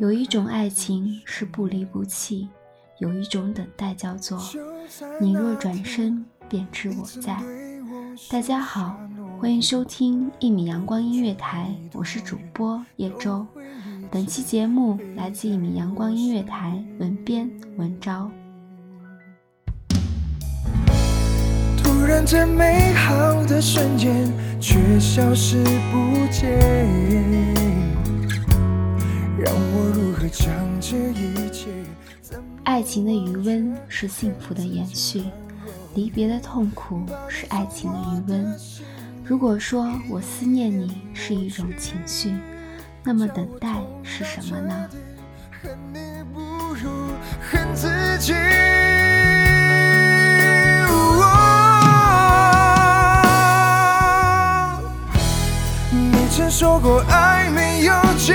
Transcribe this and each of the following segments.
有一种爱情是不离不弃，有一种等待叫做你若转身便知我在。大家好，欢迎收听一米阳光音乐台，我是主播叶舟。本期节目来自一米阳光音乐台，文编文昭。突然，这美好的瞬间却消失不见。让我如何将这一切？爱情的余温是幸福的延续，离别的痛苦是爱情的余温。如果说我思念你是一种情绪，那么等待是什么呢？恨你不如恨自己。说过爱没有尽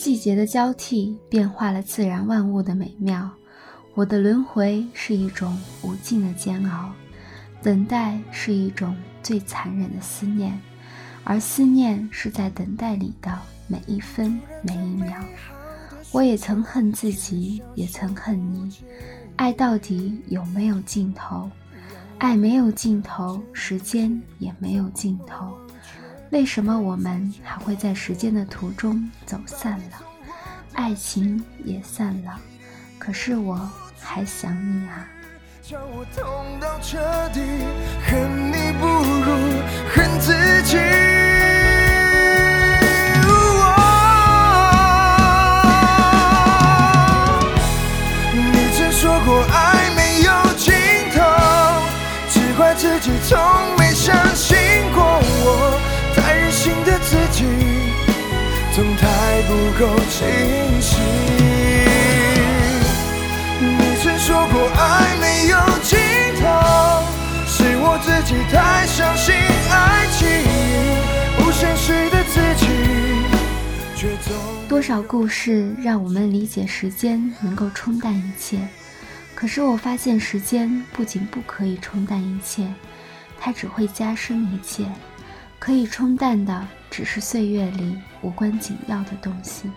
季节的交替变化了自然万物的美妙，我的轮回是一种无尽的煎熬，等待是一种最残忍的思念，而思念是在等待里的每一分每一秒。我也曾恨自己，也曾恨你，爱到底有没有尽头？爱没有尽头，时间也没有尽头。为什么我们还会在时间的途中走散了，爱情也散了，可是我还想你啊。恨你不如恨自己。不够清晰。你曾说过爱没有尽头，是我自己太相信爱情，不现实的自己却总。多少故事让我们理解时间能够冲淡一切，可是我发现时间不仅不可以冲淡一切，它只会加深一切。可以冲淡的只是岁月里无关紧要的东西，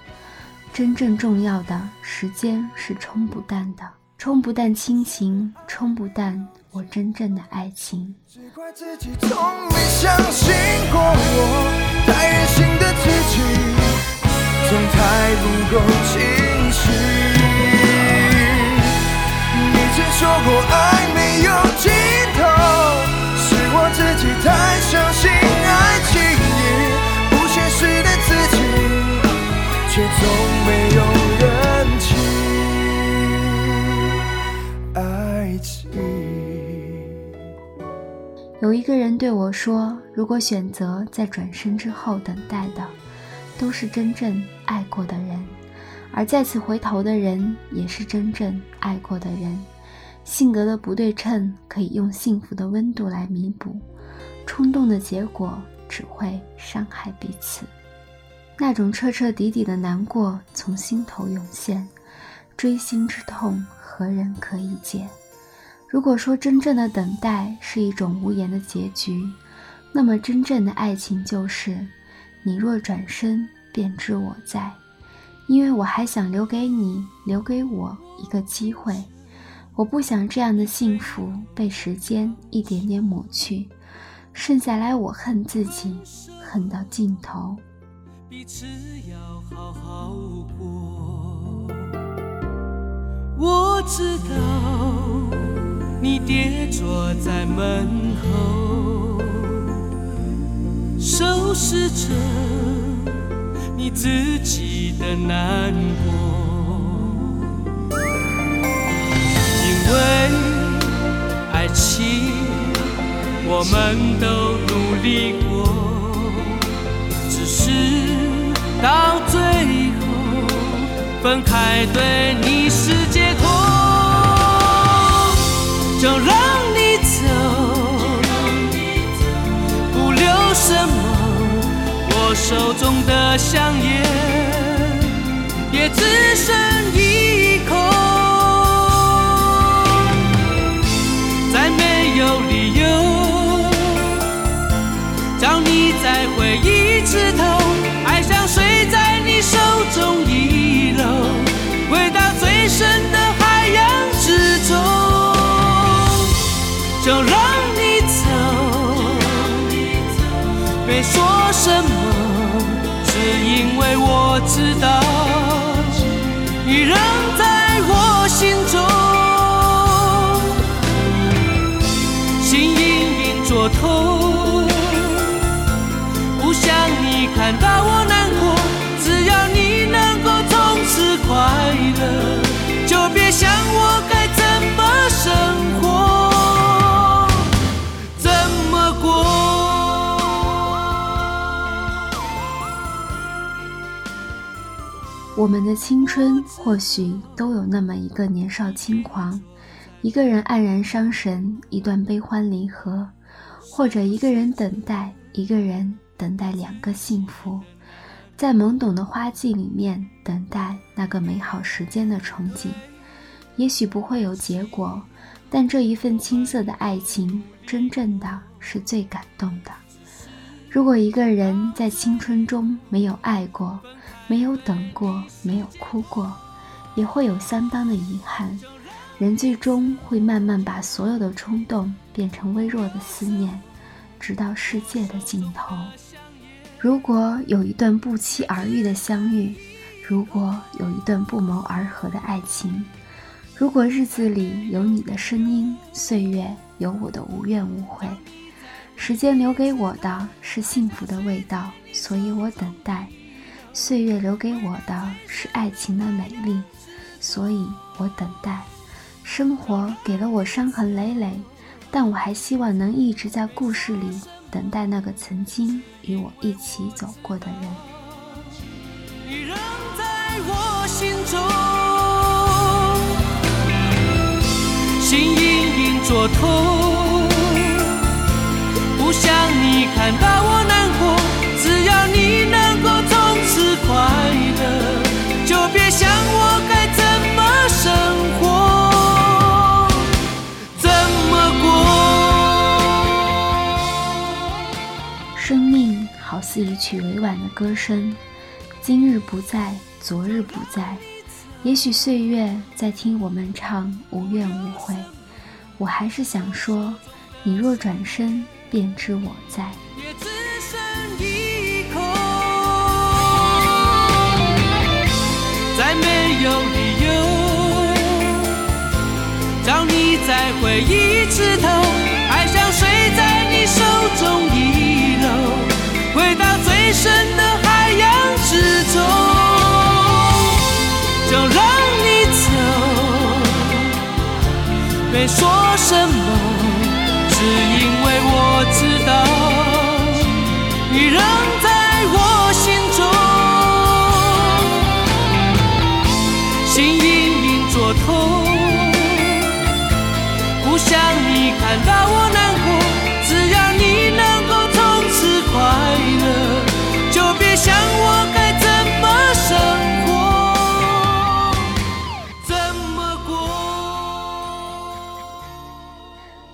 真正重要的时间是冲不淡的，冲不淡亲情，冲不淡我真正的爱情。只怪自己从没相信过我，太任性的自己，总太不够清晰。你曾说过爱从没有人弃爱情。有一个人对我说如果选择在转身之后等待的都是真正爱过的人而再次回头的人也是真正爱过的人。性格的不对称可以用幸福的温度来弥补冲动的结果只会伤害彼此。那种彻彻底底的难过从心头涌现，锥心之痛，何人可以解？”如果说真正的等待是一种无言的结局，那么真正的爱情就是：你若转身，便知我在。因为我还想留给你，留给我一个机会。我不想这样的幸福被时间一点点抹去，剩下来我恨自己，恨到尽头。彼此要好好过。我知道。你跌坐在门后，收拾着你自己的难过。因为爱情，我们都努力过分开，对你是解脱。就让你走，不留什么。我手中的香烟也只剩一口，再没有理由找你再回一次头。爱像水在你手中不想你看到我难过。只要你能够从此快乐，就别想我该怎么生活。怎么过我们的青春或许都有那么一个年少轻狂，一个人黯然伤神，一段悲欢离合，或者一个人等待，一个人等待两个幸福，在懵懂的花季里面等待那个美好时间的憧憬。也许不会有结果，但这一份青涩的爱情，真正的是最感动的。如果一个人在青春中没有爱过，没有等过，没有哭过，也会有相当的遗憾。人最终会慢慢把所有的冲动变成微弱的思念，直到世界的尽头。如果有一段不期而遇的相遇，如果有一段不谋而合的爱情，如果日子里有你的声音，岁月有我的无怨无悔。时间留给我的是幸福的味道，所以我等待；岁月留给我的是爱情的美丽，所以我等待。生活给了我伤痕累累，但我还希望能一直在故事里等待那个曾经与我一起走过的人。你仍在我心中，心隐隐作痛。不想你看到我自一曲委婉的歌声，今日不在，昨日不在，也许岁月在听我们唱无怨无悔。我还是想说，你若转身。便知我在。也只剩一口，再没有理由叫你在回忆深的海洋之中。就让你走，没说什么。只因为我知道你仍在我心中，心隐隐作痛，不想你看到我难过。